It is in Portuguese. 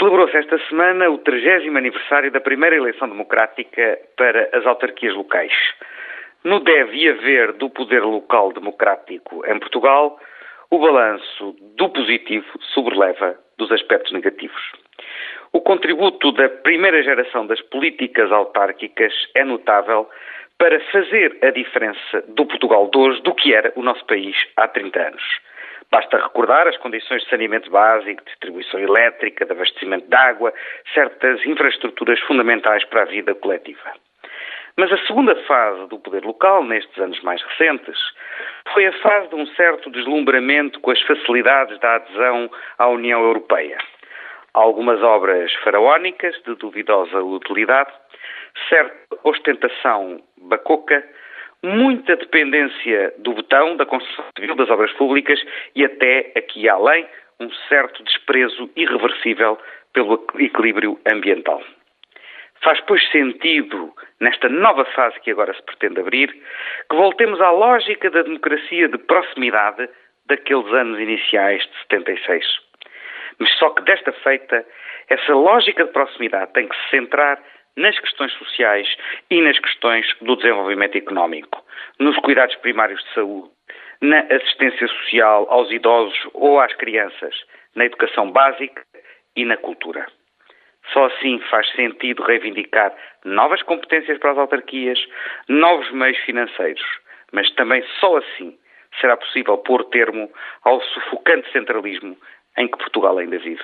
Celebrou-se esta semana o 30 aniversário da primeira eleição democrática para as autarquias locais. No deve e haver do poder local democrático em Portugal, o balanço do positivo sobreleva dos aspectos negativos. O contributo da primeira geração das políticas autárquicas é notável para fazer a diferença do Portugal de hoje do que era o nosso país há 30 anos. Basta recordar as condições de saneamento básico, distribuição elétrica, de abastecimento de água, certas infraestruturas fundamentais para a vida coletiva. Mas a segunda fase do poder local, nestes anos mais recentes, foi a fase de um certo deslumbramento com as facilidades da adesão à União Europeia. Algumas obras faraónicas de duvidosa utilidade, certa ostentação bacoca, muita dependência do botão, da construção civil, das obras públicas e até, aqui além, um certo desprezo irreversível pelo equilíbrio ambiental. Faz, pois, sentido, nesta nova fase que agora se pretende abrir, que voltemos à lógica da democracia de proximidade daqueles anos iniciais de 76. Mas só que desta feita, essa lógica de proximidade tem que se centrar nas questões sociais e nas questões do desenvolvimento económico, nos cuidados primários de saúde, na assistência social aos idosos ou às crianças, na educação básica e na cultura. Só assim faz sentido reivindicar novas competências para as autarquias, novos meios financeiros, mas também só assim será possível pôr termo ao sufocante centralismo em que Portugal ainda vive.